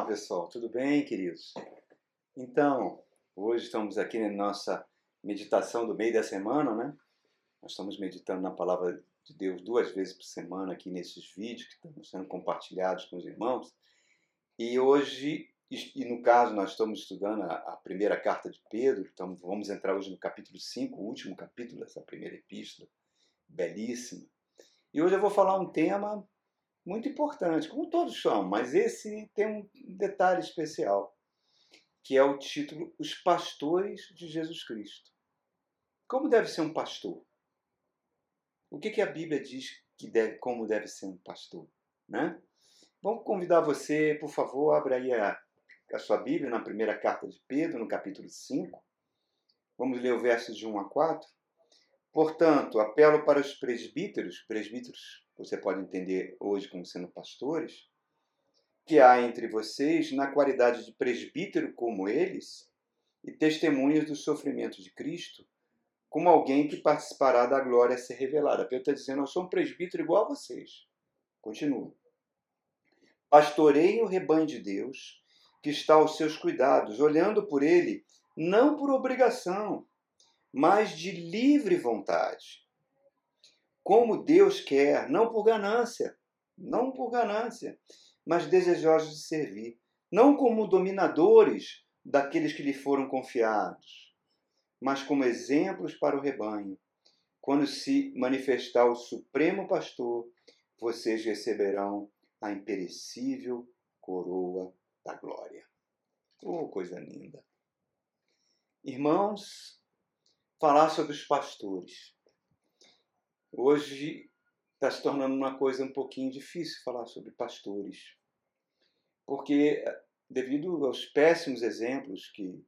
Olá, pessoal, tudo bem, queridos? Então, hoje estamos aqui na nossa meditação do meio da semana, né? Nós estamos meditando na palavra de Deus duas vezes por semana aqui nesses vídeos que estão sendo compartilhados com os irmãos. E hoje, e no caso, nós estamos estudando a, primeira carta de Pedro, então vamos entrar hoje no capítulo 5, o último capítulo dessa primeira epístola, belíssima. E hoje eu vou falar um tema muito importante, como todos são, mas esse tem um detalhe especial, que é o título Os Pastores de Jesus Cristo. Como deve ser um pastor? O que, que a Bíblia diz que deve, como deve ser um pastor? Né? Vamos convidar você, por favor, abra aí a, a sua Bíblia na primeira carta de Pedro, no capítulo 5. Vamos ler o versos de 1 a 4. Portanto, apelo para os presbíteros, presbíteros você pode entender hoje como sendo pastores, que há entre vocês na qualidade de presbítero como eles e testemunhas do sofrimento de Cristo, como alguém que participará da glória a ser revelada. Pedro está dizendo, eu sou um presbítero igual a vocês. Continua. Pastorei o rebanho de Deus, que está aos seus cuidados, olhando por ele, não por obrigação, mas de livre vontade, como Deus quer, não por ganância, não por ganância, mas desejosos de servir, não como dominadores daqueles que lhe foram confiados, mas como exemplos para o rebanho. Quando se manifestar o Supremo Pastor, vocês receberão a imperecível coroa da glória. Oh, coisa linda! Irmãos, falar sobre os pastores Hoje está se tornando uma coisa um pouquinho difícil falar sobre pastores, porque devido aos péssimos exemplos que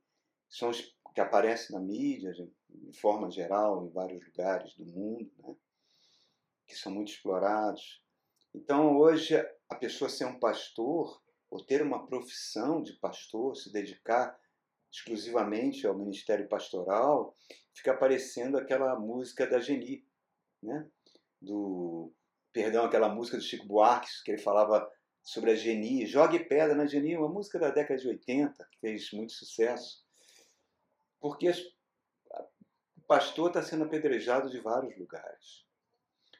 são que aparecem na mídia de forma geral em vários lugares do mundo, né, que são muito explorados. Então hoje a pessoa ser um pastor ou ter uma profissão de pastor, se dedicar exclusivamente ao ministério pastoral, fica aparecendo aquela música da Geni, né? do perdão, aquela música do Chico Buarque, que ele falava sobre a Geni, Jogue Pedra na Geni, uma música da década de 80, que fez muito sucesso, porque o pastor está sendo apedrejado de vários lugares.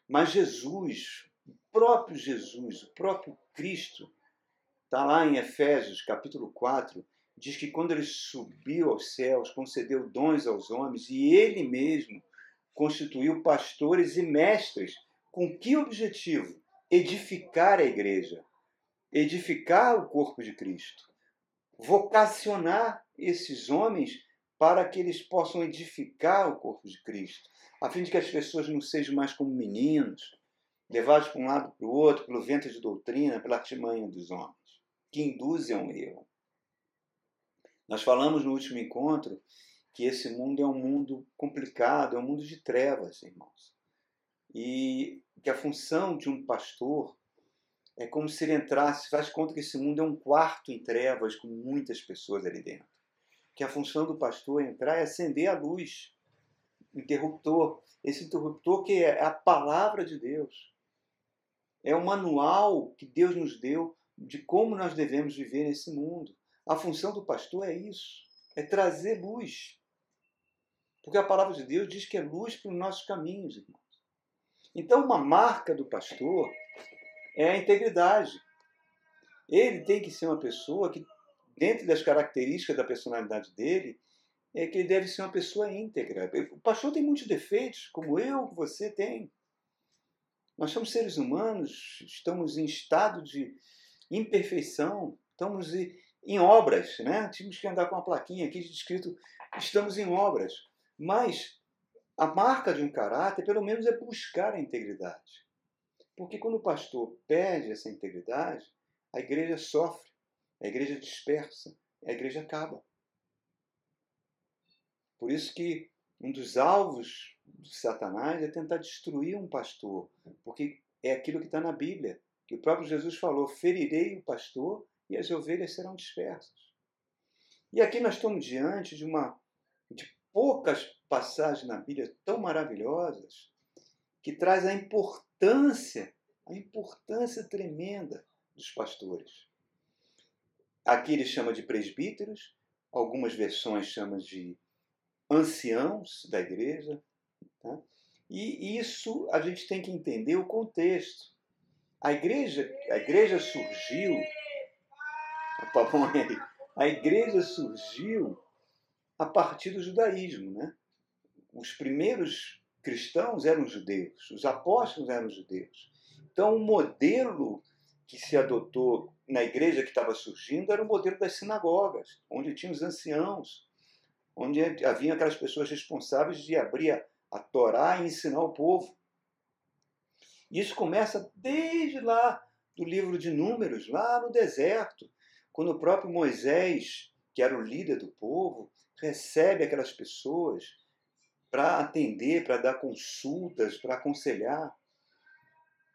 Mas Jesus, o próprio Jesus, o próprio Cristo, está lá em Efésios capítulo 4, diz que quando ele subiu aos céus, concedeu dons aos homens e ele mesmo constituiu pastores e mestres. Com que objetivo? Edificar a igreja, edificar o corpo de Cristo, vocacionar esses homens para que eles possam edificar o corpo de Cristo, a fim de que as pessoas não sejam mais como meninos, levados para um lado para o outro pelo vento de doutrina, pela artimanha dos homens, que induzem ao erro. Nós falamos no último encontro que esse mundo é um mundo complicado, é um mundo de trevas, irmãos. E que a função de um pastor é como se ele entrasse, faz conta que esse mundo é um quarto em trevas com muitas pessoas ali dentro. Que a função do pastor é entrar e acender a luz, interruptor. Esse interruptor que é a palavra de Deus. É o manual que Deus nos deu de como nós devemos viver nesse mundo. A função do pastor é isso, é trazer luz. Porque a palavra de Deus diz que é luz para os nossos caminhos, irmãos. Então, uma marca do pastor é a integridade. Ele tem que ser uma pessoa que, dentro das características da personalidade dele, é que ele deve ser uma pessoa íntegra. O pastor tem muitos defeitos, como eu, você tem. Nós somos seres humanos, estamos em estado de imperfeição, estamos em obras, né? Tínhamos que andar com uma plaquinha aqui escrito estamos em obras. Mas a marca de um caráter, pelo menos, é buscar a integridade. Porque quando o pastor perde essa integridade, a igreja sofre, a igreja dispersa, a igreja acaba. Por isso que um dos alvos de Satanás é tentar destruir um pastor, porque é aquilo que está na Bíblia, que o próprio Jesus falou: ferirei o pastor e as ovelhas serão dispersas. E aqui nós estamos diante de uma de poucas passagens na Bíblia tão maravilhosas que traz a importância, a importância tremenda dos pastores. aqui ele chama de presbíteros, algumas versões chamam de anciãos da igreja. Tá? E isso a gente tem que entender o contexto. A igreja, a igreja surgiu. A igreja surgiu a partir do judaísmo, né? Os primeiros cristãos eram judeus, os apóstolos eram judeus. Então, o modelo que se adotou na igreja que estava surgindo era o modelo das sinagogas, onde tinha os anciãos, onde havia aquelas pessoas responsáveis de abrir a, Torá e ensinar o povo. Isso começa desde lá do livro de Números, lá no deserto, quando o próprio Moisés, que era o líder do povo, recebe aquelas pessoas para atender, para dar consultas, para aconselhar.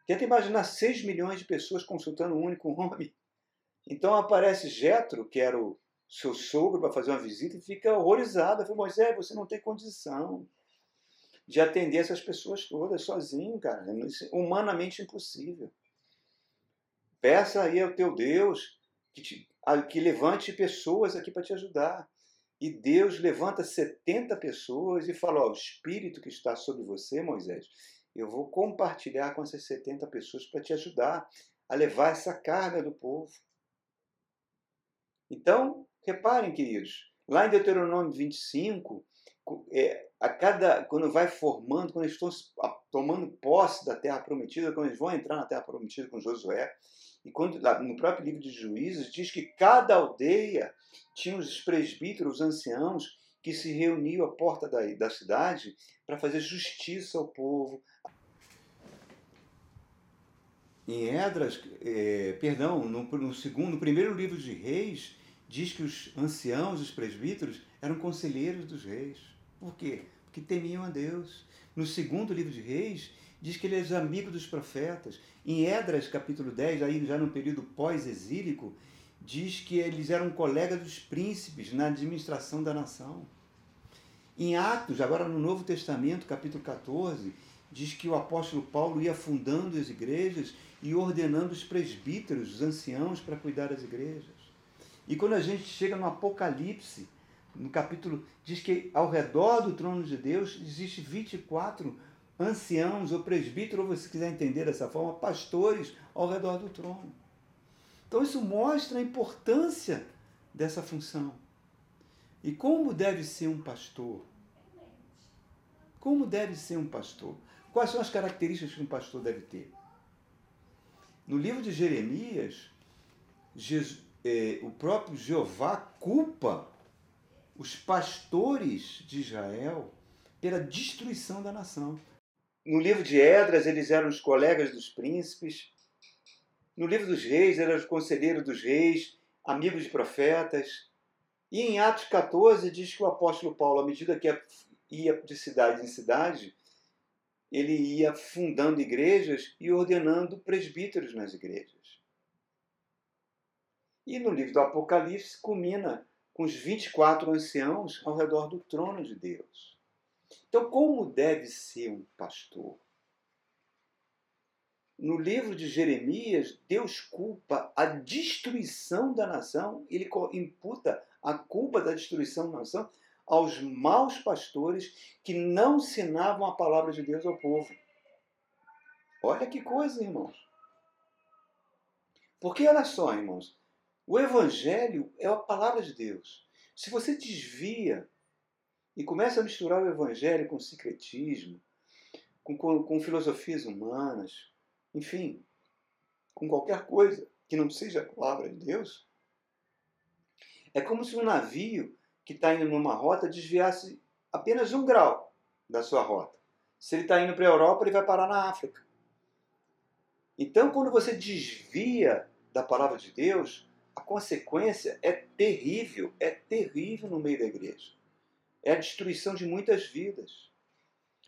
Tenta imaginar 6 milhões de pessoas consultando um único homem. Então aparece Jetro, que era o seu sogro, para fazer uma visita e fica horrorizado. Fala, Moisés, você não tem condição de atender essas pessoas todas sozinho, cara. É humanamente impossível. Peça aí ao teu Deus que, te, que levante pessoas aqui para te ajudar. E Deus levanta 70 pessoas e fala: ó, o espírito que está sobre você, Moisés, eu vou compartilhar com essas 70 pessoas para te ajudar a levar essa carga do povo. Então, reparem, queridos, lá em Deuteronômio 25, é, a cada quando vai formando, quando eles estão tomando posse da terra prometida, quando eles vão entrar na terra prometida com Josué, e quando no próprio livro de Juízes diz que cada aldeia tinha os presbíteros, os anciãos, que se reuniam à porta da, da cidade para fazer justiça ao povo. Em Edras, é, perdão, no, no, segundo, no primeiro livro de Reis, diz que os anciãos, os presbíteros, eram conselheiros dos reis. Por quê? Porque temiam a Deus. No segundo livro de Reis, diz que eles eram amigos dos profetas. Em Edras, capítulo 10, aí já no período pós-exílico, diz que eles eram colegas dos príncipes na administração da nação. Em Atos, agora no Novo Testamento, capítulo 14, diz que o apóstolo Paulo ia fundando as igrejas e ordenando os presbíteros, os anciãos, para cuidar das igrejas. E quando a gente chega no Apocalipse, no capítulo, diz que ao redor do trono de Deus existe 24 anciãos ou presbíteros, ou você quiser entender dessa forma, pastores ao redor do trono. Então isso mostra a importância dessa função. E como deve ser um pastor? Como deve ser um pastor? Quais são as características que um pastor deve ter? No livro de Jeremias, Jesus, eh, o próprio Jeová culpa os pastores de Israel pela destruição da nação. No livro de Edras, eles eram os colegas dos príncipes. No livro dos reis, eram os conselheiros dos reis, amigos de profetas. E em Atos 14, diz que o apóstolo Paulo, à medida que ia de cidade em cidade, ele ia fundando igrejas e ordenando presbíteros nas igrejas. E no livro do Apocalipse culmina com os 24 anciãos ao redor do trono de Deus. Então, como deve ser um pastor? No livro de Jeremias, Deus culpa a destruição da nação, ele imputa a culpa da destruição da nação aos maus pastores que não ensinavam a palavra de Deus ao povo. Olha que coisa, irmãos. Porque olha só, irmãos, o Evangelho é a palavra de Deus. Se você desvia e começa a misturar o Evangelho com secretismo, com, com, com filosofias humanas, enfim, com qualquer coisa que não seja a palavra de Deus, é como se um navio que está indo numa rota desviasse apenas um grau da sua rota. Se ele está indo para a Europa, ele vai parar na África. Então, quando você desvia da palavra de Deus, a consequência é terrível, é terrível no meio da igreja. É a destruição de muitas vidas.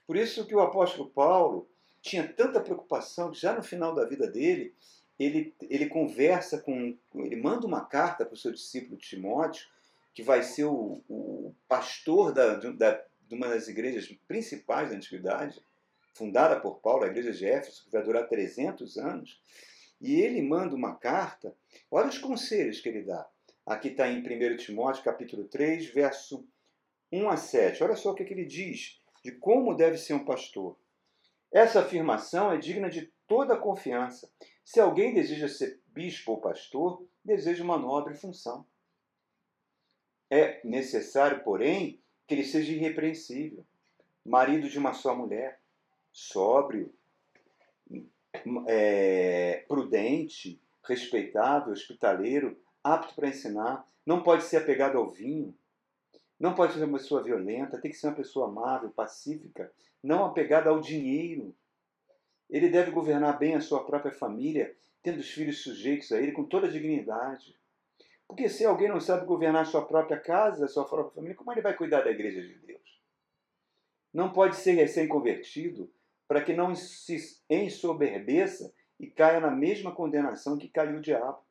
Por isso que o apóstolo Paulo tinha tanta preocupação que já no final da vida dele, ele, ele conversa com, ele manda uma carta para o seu discípulo Timóteo, que vai ser o, o pastor da, da, de uma das igrejas principais da antiguidade, fundada por Paulo, a igreja de Éfeso, que vai durar 300 anos. E ele manda uma carta, olha os conselhos que ele dá. Aqui está em 1 Timóteo, capítulo 3, verso 1 a 7. Olha só o que, que ele diz de como deve ser um pastor. Essa afirmação é digna de toda confiança. Se alguém deseja ser bispo ou pastor, deseja uma nobre função. É necessário, porém, que ele seja irrepreensível, marido de uma só mulher, sóbrio, é, prudente, respeitável, hospitaleiro, apto para ensinar, não pode ser apegado ao vinho, não pode ser uma pessoa violenta, tem que ser uma pessoa amável, pacífica, não apegada ao dinheiro. Ele deve governar bem a sua própria família, tendo os filhos sujeitos a ele com toda a dignidade. Porque se alguém não sabe governar a sua própria casa, a sua própria família, como ele vai cuidar da igreja de Deus? Não pode ser recém-convertido para que não se ensoberbeça e caia na mesma condenação que caiu o diabo.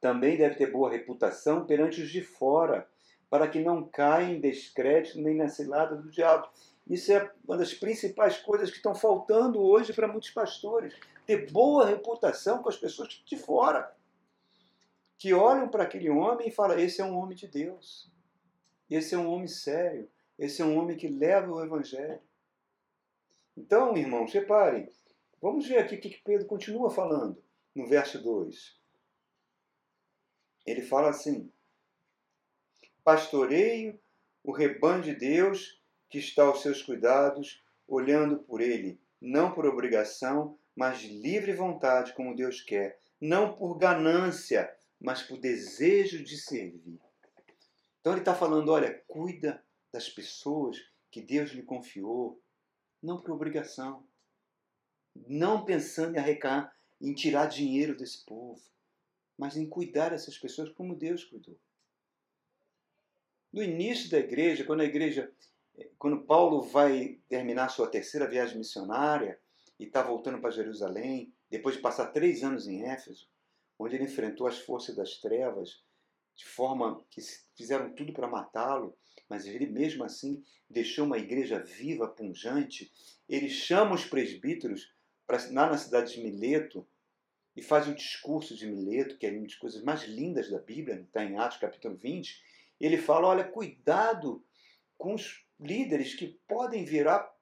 Também deve ter boa reputação perante os de fora, para que não caia em descrédito nem na cilada do diabo. Isso é uma das principais coisas que estão faltando hoje para muitos pastores. Ter boa reputação com as pessoas de fora que olham para aquele homem e falam: esse é um homem de Deus, esse é um homem sério, esse é um homem que leva o Evangelho. Então, irmãos, reparem, vamos ver aqui o que Pedro continua falando no verso 2. Ele fala assim: Pastoreio o rebanho de Deus que está aos seus cuidados, olhando por ele, não por obrigação, mas de livre vontade, como Deus quer, não por ganância, mas por desejo de servir. Então ele está falando: olha, cuida das pessoas que Deus lhe confiou, não por obrigação, não pensando em arrecar, em tirar dinheiro desse povo, mas em cuidar dessas pessoas como Deus cuidou. No início da igreja, quando a igreja, quando Paulo vai terminar sua terceira viagem missionária e está voltando para Jerusalém, depois de passar três anos em Éfeso, onde ele enfrentou as forças das trevas de forma que fizeram tudo para matá-lo, mas ele mesmo assim deixou uma igreja viva, punjante. Ele chama os presbíteros para lá na cidade de Mileto e faz o discurso de Mileto, que é uma das coisas mais lindas da Bíblia, está em Atos capítulo 20. Ele fala: olha, cuidado com os líderes que podem virar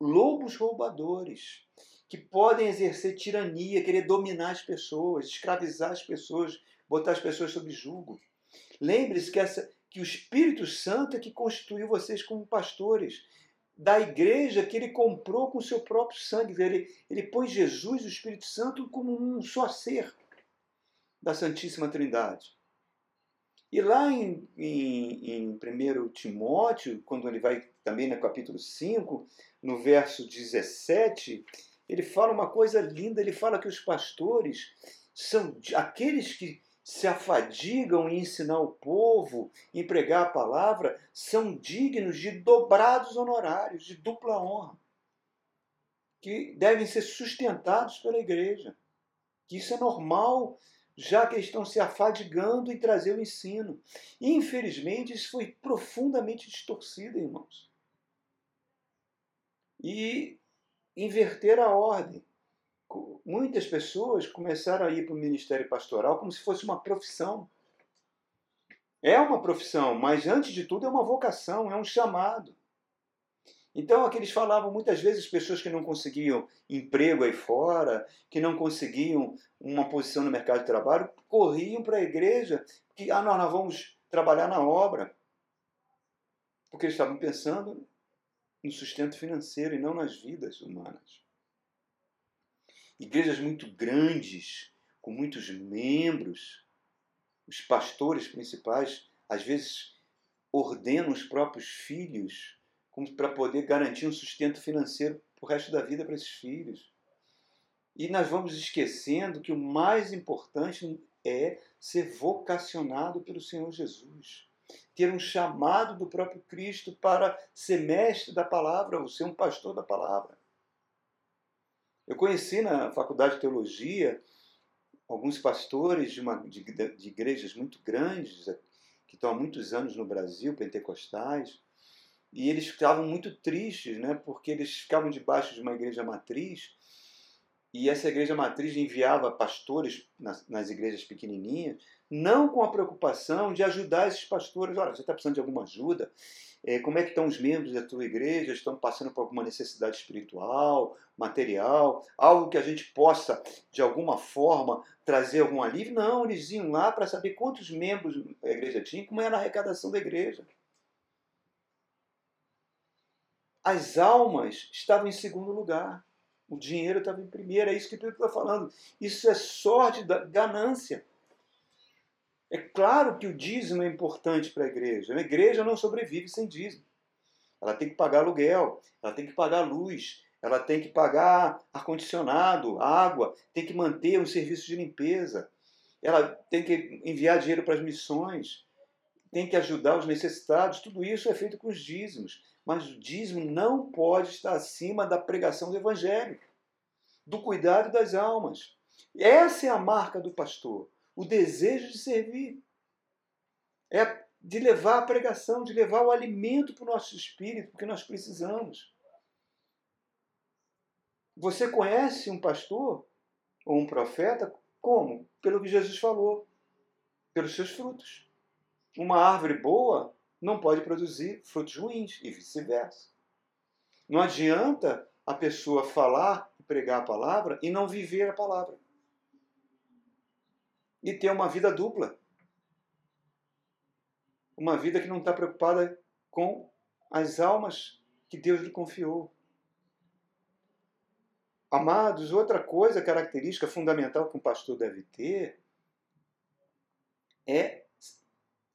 lobos roubadores que podem exercer tirania, querer dominar as pessoas, escravizar as pessoas, botar as pessoas sob julgo. Lembre-se que, essa, que o Espírito Santo é que constituiu vocês como pastores da igreja que ele comprou com o seu próprio sangue. Ele, ele pôs Jesus, o Espírito Santo, como um só ser da Santíssima Trindade. E lá em, em, em 1 Timóteo, quando ele vai também no capítulo 5, no verso 17, ele fala uma coisa linda, ele fala que os pastores são aqueles que se afadigam em ensinar o povo, em pregar a palavra, são dignos de dobrados honorários, de dupla honra, que devem ser sustentados pela igreja. Que isso é normal, já que estão se afadigando em trazer o ensino. E, infelizmente, isso foi profundamente distorcido, irmãos. E inverter a ordem. Muitas pessoas começaram a ir para o ministério pastoral como se fosse uma profissão. É uma profissão, mas antes de tudo é uma vocação, é um chamado. Então, aqueles falavam muitas vezes pessoas que não conseguiam emprego aí fora, que não conseguiam uma posição no mercado de trabalho, corriam para a igreja, que ah, nós, nós vamos trabalhar na obra. Porque eles estavam pensando no sustento financeiro e não nas vidas humanas. Igrejas muito grandes, com muitos membros, os pastores principais, às vezes ordenam os próprios filhos para poder garantir um sustento financeiro para o resto da vida para esses filhos. E nós vamos esquecendo que o mais importante é ser vocacionado pelo Senhor Jesus ter um chamado do próprio Cristo para ser mestre da palavra, ou ser um pastor da palavra. Eu conheci na faculdade de teologia alguns pastores de, uma, de, de igrejas muito grandes, que estão há muitos anos no Brasil, pentecostais, e eles ficavam muito tristes, né, porque eles ficavam debaixo de uma igreja matriz e essa igreja matriz enviava pastores nas, nas igrejas pequenininhas, não com a preocupação de ajudar esses pastores. Olha, você está precisando de alguma ajuda? É, como é que estão os membros da tua igreja? Estão passando por alguma necessidade espiritual, material, algo que a gente possa, de alguma forma, trazer algum alívio? Não, eles iam lá para saber quantos membros a igreja tinha, como era a arrecadação da igreja. As almas estavam em segundo lugar. O dinheiro estava em primeiro. É isso que Pedro está falando. Isso é sorte da ganância. É claro que o dízimo é importante para a igreja. A igreja não sobrevive sem dízimo. Ela tem que pagar aluguel, ela tem que pagar luz, ela tem que pagar ar-condicionado, água, tem que manter um serviço de limpeza, ela tem que enviar dinheiro para as missões, tem que ajudar os necessitados. Tudo isso é feito com os dízimos. Mas o dízimo não pode estar acima da pregação do Evangelho, do cuidado das almas. Essa é a marca do pastor o desejo de servir. É de levar a pregação, de levar o alimento para o nosso espírito, porque nós precisamos. Você conhece um pastor ou um profeta como? Pelo que Jesus falou, pelos seus frutos. Uma árvore boa não pode produzir frutos ruins e vice-versa. Não adianta a pessoa falar e pregar a palavra e não viver a palavra e ter uma vida dupla. Uma vida que não está preocupada com as almas que Deus lhe confiou. Amados, outra coisa característica fundamental que um pastor deve ter é,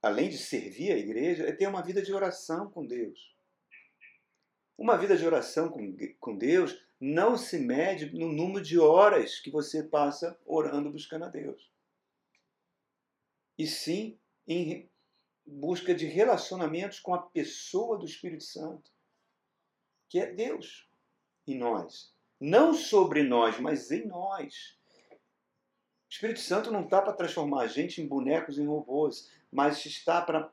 além de servir a igreja, é ter uma vida de oração com Deus. Uma vida de oração com, com Deus não se mede no número de horas que você passa orando, buscando a Deus e sim em busca de relacionamentos com a pessoa do Espírito Santo, que é Deus em nós. Não sobre nós, mas em nós. O Espírito Santo não está para transformar a gente em bonecos, em robôs, mas está para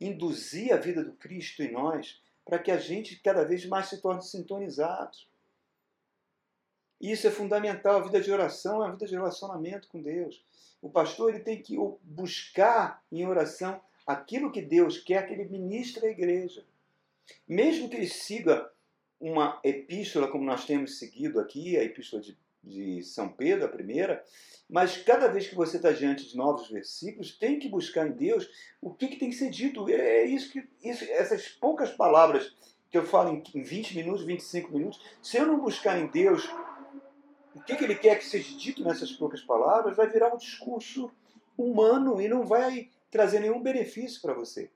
induzir a vida do Cristo em nós, para que a gente cada vez mais se torne sintonizados. Isso é fundamental. A vida de oração é a vida de relacionamento com Deus. O pastor ele tem que buscar em oração aquilo que Deus quer que ele ministre à igreja. Mesmo que ele siga uma epístola, como nós temos seguido aqui, a epístola de, de São Pedro, a primeira, mas cada vez que você está diante de novos versículos, tem que buscar em Deus o que, que tem que ser dito. É isso que isso, essas poucas palavras que eu falo em 20 minutos, 25 minutos, se eu não buscar em Deus o que, que ele quer que seja dito nessas poucas palavras vai virar um discurso humano e não vai trazer nenhum benefício para você.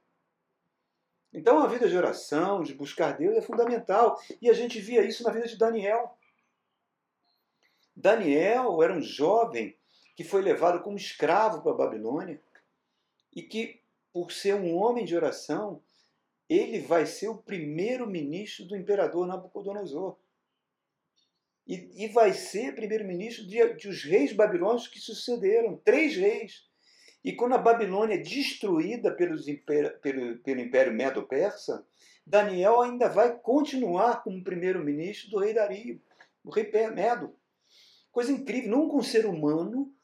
Então a vida de oração, de buscar Deus é fundamental. E a gente via isso na vida de Daniel. Daniel era um jovem que foi levado como escravo para a Babilônia e que, por ser um homem de oração, ele vai ser o primeiro ministro do imperador Nabucodonosor e, e vai ser primeiro-ministro de, de os reis babilônicos que sucederam três reis. E quando a Babilônia é destruída pelos imper, pelo, pelo Império Medo-Persa, Daniel ainda vai continuar como primeiro-ministro do rei Dario, o rei Medo. Coisa incrível, nunca um ser humano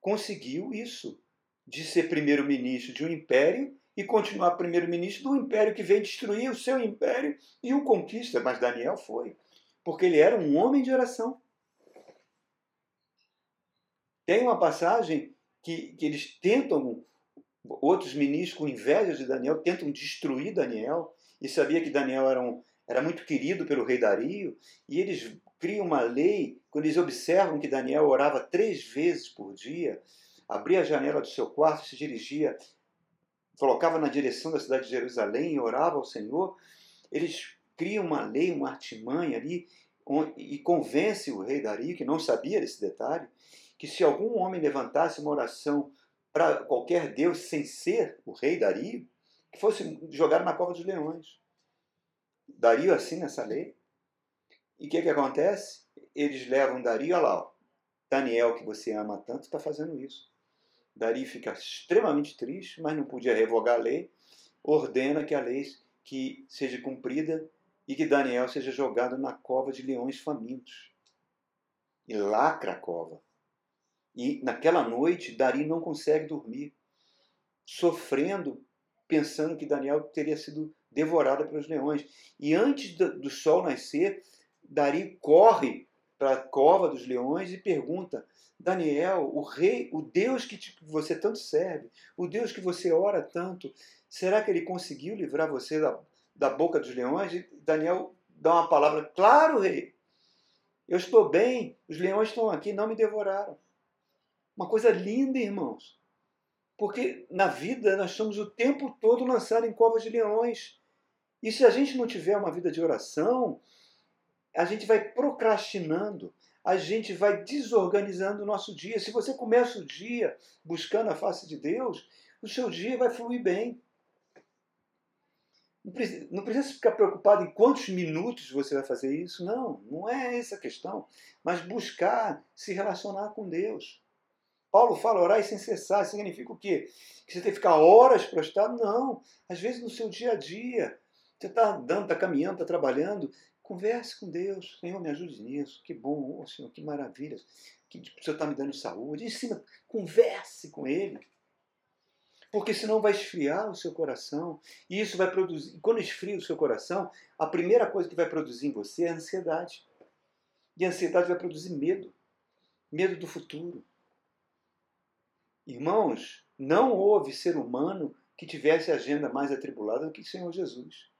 conseguiu isso, de ser primeiro-ministro de um império e continuar primeiro-ministro do império que vem destruir o seu império e o conquista, mas Daniel foi porque ele era um homem de oração. Tem uma passagem que, que eles tentam, outros ministros com inveja de Daniel, tentam destruir Daniel, e sabia que Daniel era, um, era muito querido pelo rei Dario, e eles criam uma lei, quando eles observam que Daniel orava três vezes por dia, abria a janela do seu quarto, se dirigia, colocava na direção da cidade de Jerusalém e orava ao Senhor, eles cria uma lei, uma artimanha ali, e convence o rei Dario, que não sabia desse detalhe, que se algum homem levantasse uma oração para qualquer deus sem ser o rei Dario, que fosse jogado na cova dos leões. Dario assina essa lei. E o que, que acontece? Eles levam Dario, olha lá, ó, Daniel, que você ama tanto, está fazendo isso. Dario fica extremamente triste, mas não podia revogar a lei, ordena que a lei que seja cumprida e que Daniel seja jogado na cova de leões famintos. e lacra a cova. E naquela noite, Dari não consegue dormir, sofrendo, pensando que Daniel teria sido devorado pelos leões. E antes do sol nascer, Dari corre para a cova dos leões e pergunta: Daniel, o rei, o Deus que você tanto serve, o Deus que você ora tanto, será que ele conseguiu livrar você da, da boca dos leões? E Daniel dá uma palavra: Claro, rei, eu estou bem, os leões estão aqui, não me devoraram. Uma coisa linda, irmãos. Porque na vida nós somos o tempo todo lançados em covas de leões. E se a gente não tiver uma vida de oração, a gente vai procrastinando, a gente vai desorganizando o nosso dia. Se você começa o dia buscando a face de Deus, o seu dia vai fluir bem. Não precisa ficar preocupado em quantos minutos você vai fazer isso. Não, não é essa a questão. Mas buscar se relacionar com Deus. Paulo fala orar sem cessar. Significa o quê? Que você tem que ficar horas prostrado? Não. Às vezes no seu dia a dia. Você está andando, está caminhando, está trabalhando. Converse com Deus. Senhor, me ajude nisso. Que bom, oh, Senhor, que maravilha. Que o Senhor está me dando saúde. Ensina, converse com Ele. Porque senão vai esfriar o seu coração. E isso vai produzir. Quando esfria o seu coração, a primeira coisa que vai produzir em você é a ansiedade. E a ansiedade vai produzir medo. Medo do futuro. Irmãos, não houve ser humano que tivesse agenda mais atribulada do que o Senhor Jesus.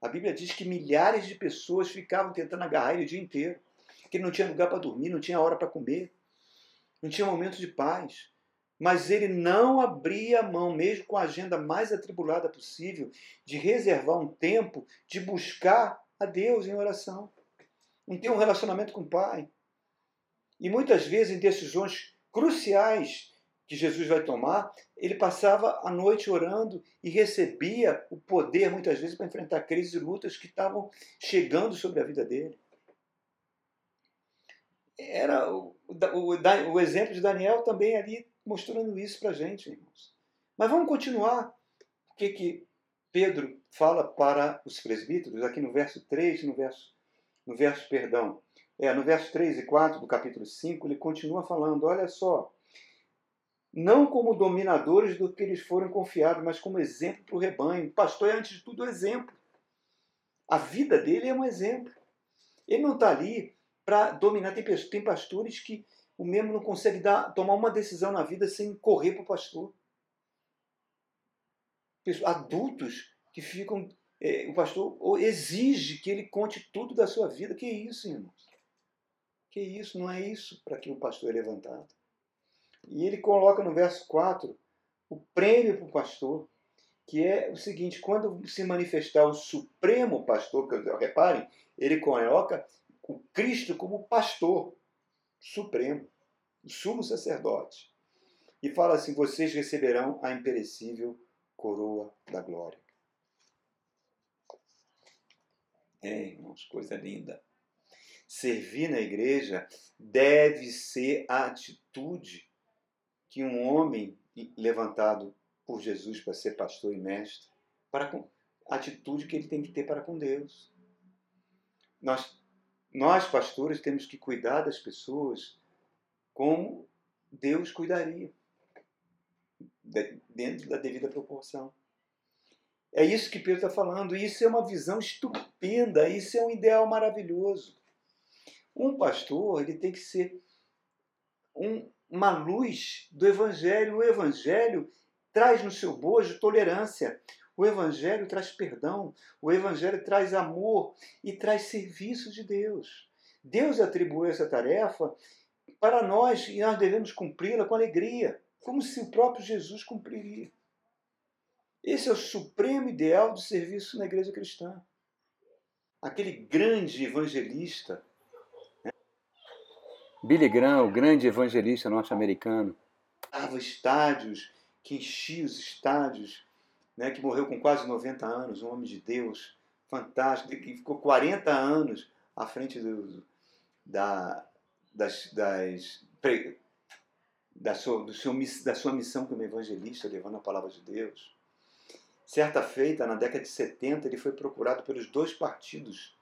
A Bíblia diz que milhares de pessoas ficavam tentando agarrar ele o dia inteiro, que ele não tinha lugar para dormir, não tinha hora para comer, não tinha momento de paz. Mas ele não abria mão, mesmo com a agenda mais atribulada possível, de reservar um tempo de buscar a Deus em oração, em ter um relacionamento com o Pai. E muitas vezes em decisões cruciais que Jesus vai tomar, ele passava a noite orando e recebia o poder, muitas vezes, para enfrentar crises e lutas que estavam chegando sobre a vida dele. Era o, o, o exemplo de Daniel também ali mostrando isso para a gente, irmãos. Mas vamos continuar. O que, que Pedro fala para os presbíteros, aqui no verso 3, no verso, no verso, perdão, é, no verso 3 e 4 do capítulo 5, ele continua falando, olha só, não como dominadores do que eles foram confiados, mas como exemplo para o rebanho. O pastor é, antes de tudo, um exemplo. A vida dele é um exemplo. Ele não está ali para dominar. Tem, tem pastores que o membro não consegue dar, tomar uma decisão na vida sem correr para o pastor. Adultos que ficam. É, o pastor exige que ele conte tudo da sua vida. Que isso, irmãos? Que isso? Não é isso para que o pastor é levantado. E ele coloca no verso 4 o prêmio para o pastor, que é o seguinte: quando se manifestar o supremo pastor, reparem, ele coloca o Cristo como pastor supremo, o sumo sacerdote. E fala assim: vocês receberão a imperecível coroa da glória. É, irmãos, coisa linda. Servir na igreja deve ser a atitude que um homem levantado por Jesus para ser pastor e mestre, para a atitude que ele tem que ter para com Deus. Nós, nós pastores, temos que cuidar das pessoas como Deus cuidaria, dentro da devida proporção. É isso que Pedro está falando. Isso é uma visão estupenda. Isso é um ideal maravilhoso. Um pastor ele tem que ser um, uma luz do Evangelho. O Evangelho traz no seu bojo tolerância. O Evangelho traz perdão. O Evangelho traz amor e traz serviço de Deus. Deus atribuiu essa tarefa para nós e nós devemos cumpri-la com alegria, como se o próprio Jesus cumpriria. Esse é o supremo ideal do serviço na igreja cristã. Aquele grande evangelista Billy Graham, o grande evangelista norte-americano, dava estádios, que enchia os estádios, né, que morreu com quase 90 anos, um homem de Deus, fantástico, que ficou 40 anos à frente do, da, das, das, da, sua, do seu, da sua missão como evangelista, levando a palavra de Deus. Certa feita, na década de 70, ele foi procurado pelos dois partidos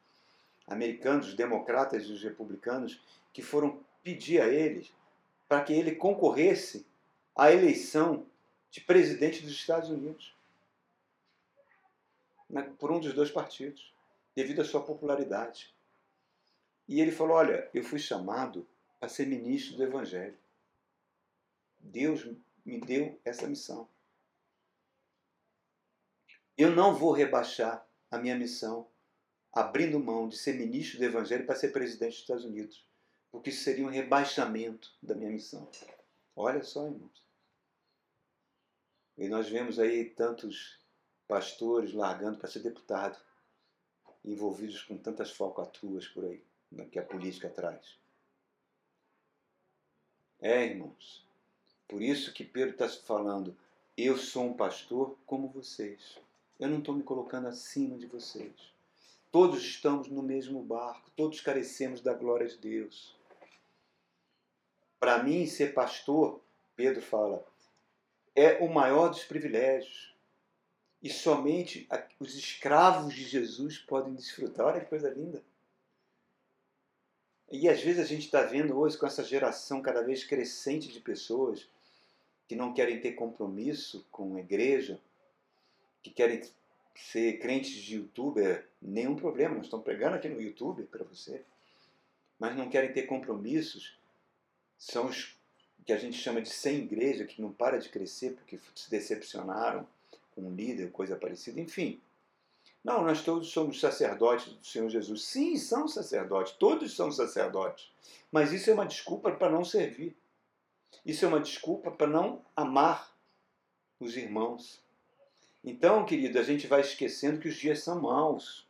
americanos, os democratas e os republicanos, que foram pedir a ele para que ele concorresse à eleição de presidente dos Estados Unidos né, por um dos dois partidos, devido à sua popularidade. E ele falou: Olha, eu fui chamado a ser ministro do Evangelho. Deus me deu essa missão. Eu não vou rebaixar a minha missão abrindo mão de ser ministro do Evangelho para ser presidente dos Estados Unidos, porque isso seria um rebaixamento da minha missão. Olha só, irmãos. E nós vemos aí tantos pastores largando para ser deputado, envolvidos com tantas falcatruas por aí, que a política traz. É, irmãos, por isso que Pedro está falando, eu sou um pastor como vocês. Eu não estou me colocando acima de vocês. Todos estamos no mesmo barco, todos carecemos da glória de Deus. Para mim, ser pastor, Pedro fala, é o maior dos privilégios. E somente os escravos de Jesus podem desfrutar. Olha que coisa linda. E às vezes a gente está vendo hoje com essa geração cada vez crescente de pessoas que não querem ter compromisso com a igreja, que querem ser crentes de youtuber, nenhum problema, nós estamos pregando aqui no YouTube para você, mas não querem ter compromissos, são os que a gente chama de sem igreja, que não para de crescer porque se decepcionaram com um líder, coisa parecida, enfim. Não, nós todos somos sacerdotes do Senhor Jesus. Sim, são sacerdotes, todos são sacerdotes. Mas isso é uma desculpa para não servir. Isso é uma desculpa para não amar os irmãos. Então, querido, a gente vai esquecendo que os dias são maus.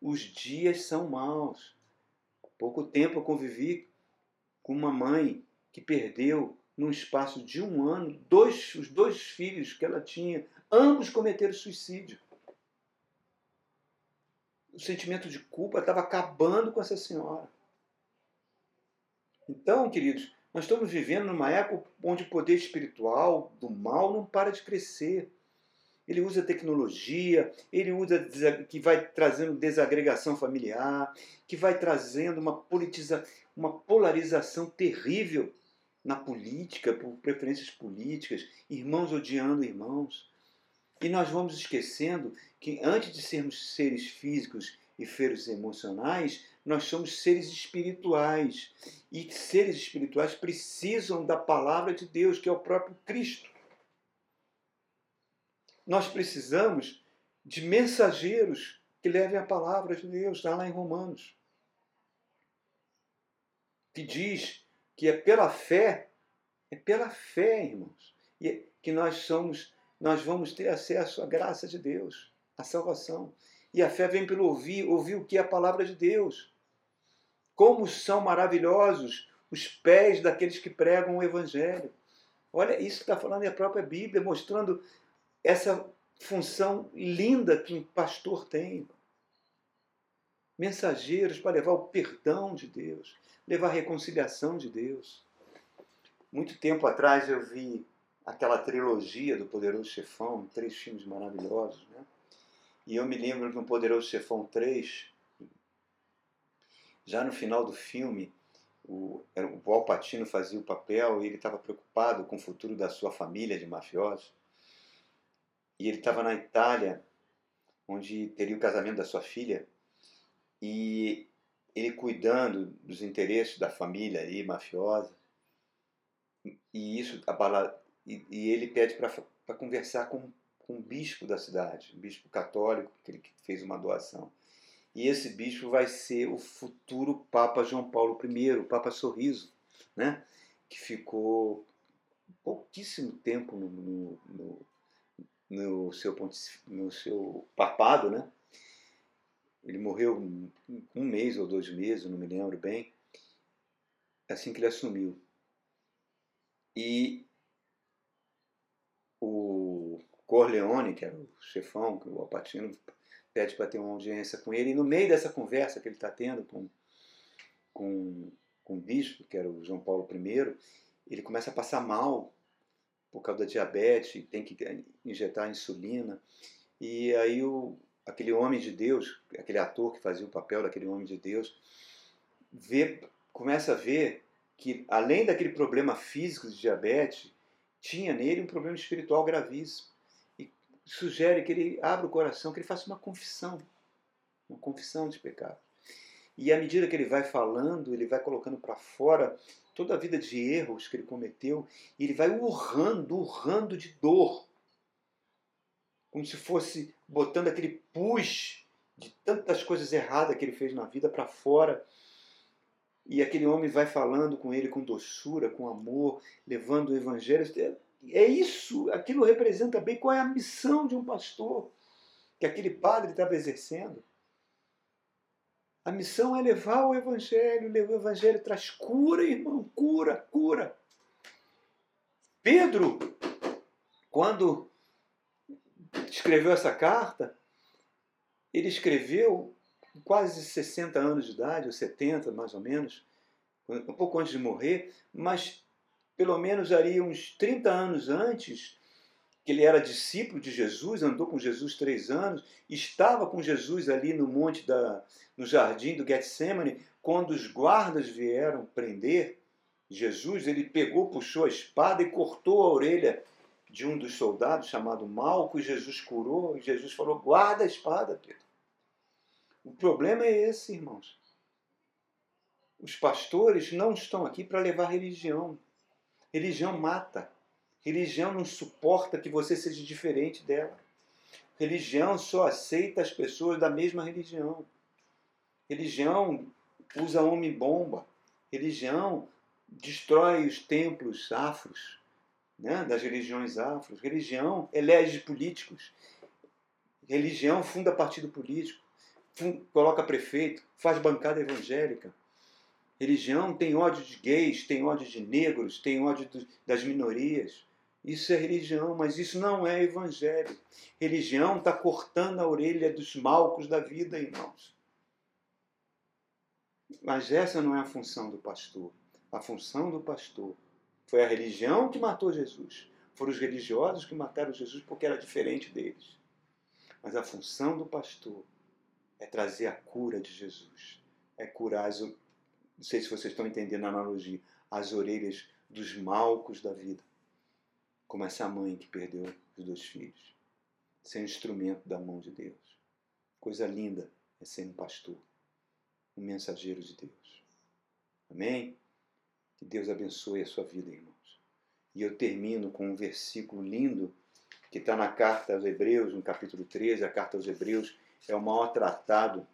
Os dias são maus. Pouco tempo eu convivi com uma mãe que perdeu, num espaço de um ano, dois, os dois filhos que ela tinha. Ambos cometeram suicídio. O sentimento de culpa estava acabando com essa senhora. Então, queridos, nós estamos vivendo numa época onde o poder espiritual do mal não para de crescer. Ele usa tecnologia, ele usa que vai trazendo desagregação familiar, que vai trazendo uma politiza, uma polarização terrível na política, por preferências políticas, irmãos odiando irmãos. E nós vamos esquecendo que antes de sermos seres físicos e seres emocionais, nós somos seres espirituais. E seres espirituais precisam da palavra de Deus, que é o próprio Cristo. Nós precisamos de mensageiros que levem a palavra de Deus, está lá em Romanos. Que diz que é pela fé, é pela fé, irmãos, e que nós somos, nós vamos ter acesso à graça de Deus, à salvação. E a fé vem pelo ouvir, ouvir o que é a palavra de Deus. Como são maravilhosos os pés daqueles que pregam o Evangelho. Olha, isso está falando é a própria Bíblia, mostrando essa função linda que um pastor tem. Mensageiros para levar o perdão de Deus, levar a reconciliação de Deus. Muito tempo atrás eu vi aquela trilogia do Poderoso Chefão, três filmes maravilhosos, né? E eu me lembro que no Poderoso Chefão 3, já no final do filme, o, o Al Pacino fazia o papel e ele estava preocupado com o futuro da sua família de mafiosos. E ele estava na Itália, onde teria o casamento da sua filha, e ele cuidando dos interesses da família aí, mafiosa. E isso abala, e, e ele pede para conversar com com um bispo da cidade, um bispo católico, que ele fez uma doação. E esse bispo vai ser o futuro Papa João Paulo I, o Papa Sorriso, né? que ficou pouquíssimo tempo no, no, no, no seu, no seu papado, né? Ele morreu um mês ou dois meses, não me lembro bem, assim que ele assumiu. E Corleone, que era o chefão, o Alpatino pede para ter uma audiência com ele, e no meio dessa conversa que ele está tendo com, com, com o bispo, que era o João Paulo I, ele começa a passar mal por causa da diabetes, tem que injetar insulina, e aí o, aquele homem de Deus, aquele ator que fazia o papel daquele homem de Deus, vê, começa a ver que, além daquele problema físico de diabetes, tinha nele um problema espiritual gravíssimo. E sugere que ele abra o coração, que ele faça uma confissão, uma confissão de pecado. E à medida que ele vai falando, ele vai colocando para fora toda a vida de erros que ele cometeu, e ele vai urrando, urrando de dor. Como se fosse botando aquele pus de tantas coisas erradas que ele fez na vida para fora. E aquele homem vai falando com ele com doçura, com amor, levando o evangelho. É isso, aquilo representa bem qual é a missão de um pastor que aquele padre estava exercendo. A missão é levar o Evangelho. O Evangelho traz cura, irmão. Cura, cura. Pedro, quando escreveu essa carta, ele escreveu com quase 60 anos de idade, ou 70 mais ou menos, um pouco antes de morrer, mas pelo menos ali uns 30 anos antes, que ele era discípulo de Jesus, andou com Jesus três anos, estava com Jesus ali no monte da, no jardim do Getsemane, quando os guardas vieram prender Jesus, ele pegou, puxou a espada e cortou a orelha de um dos soldados chamado Malco, Jesus curou, e Jesus falou: guarda a espada, Pedro. O problema é esse, irmãos. Os pastores não estão aqui para levar religião. Religião mata. Religião não suporta que você seja diferente dela. Religião só aceita as pessoas da mesma religião. Religião usa homem-bomba. Religião destrói os templos afros, né, das religiões afros. Religião elege políticos. Religião funda partido político, funda, coloca prefeito, faz bancada evangélica. Religião tem ódio de gays, tem ódio de negros, tem ódio das minorias. Isso é religião, mas isso não é evangelho. Religião está cortando a orelha dos malcos da vida, irmãos. Mas essa não é a função do pastor. A função do pastor foi a religião que matou Jesus. Foram os religiosos que mataram Jesus porque era diferente deles. Mas a função do pastor é trazer a cura de Jesus. É curar as. Não sei se vocês estão entendendo a analogia. As orelhas dos malcos da vida como essa mãe que perdeu os dois filhos. Ser um instrumento da mão de Deus. Coisa linda é ser um pastor, um mensageiro de Deus. Amém? Que Deus abençoe a sua vida, irmãos. E eu termino com um versículo lindo que está na carta aos Hebreus, no capítulo 13. A carta aos Hebreus é o maior tratado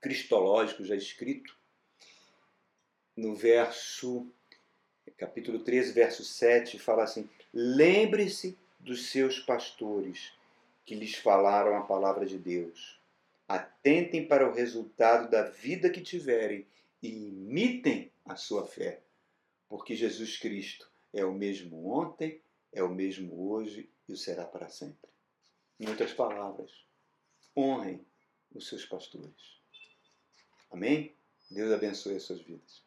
cristológico já escrito. No verso capítulo 13, verso 7, fala assim: Lembre-se dos seus pastores que lhes falaram a palavra de Deus. Atentem para o resultado da vida que tiverem e imitem a sua fé, porque Jesus Cristo é o mesmo ontem, é o mesmo hoje e o será para sempre. Em outras palavras, honrem os seus pastores. Amém? Deus abençoe as suas vidas.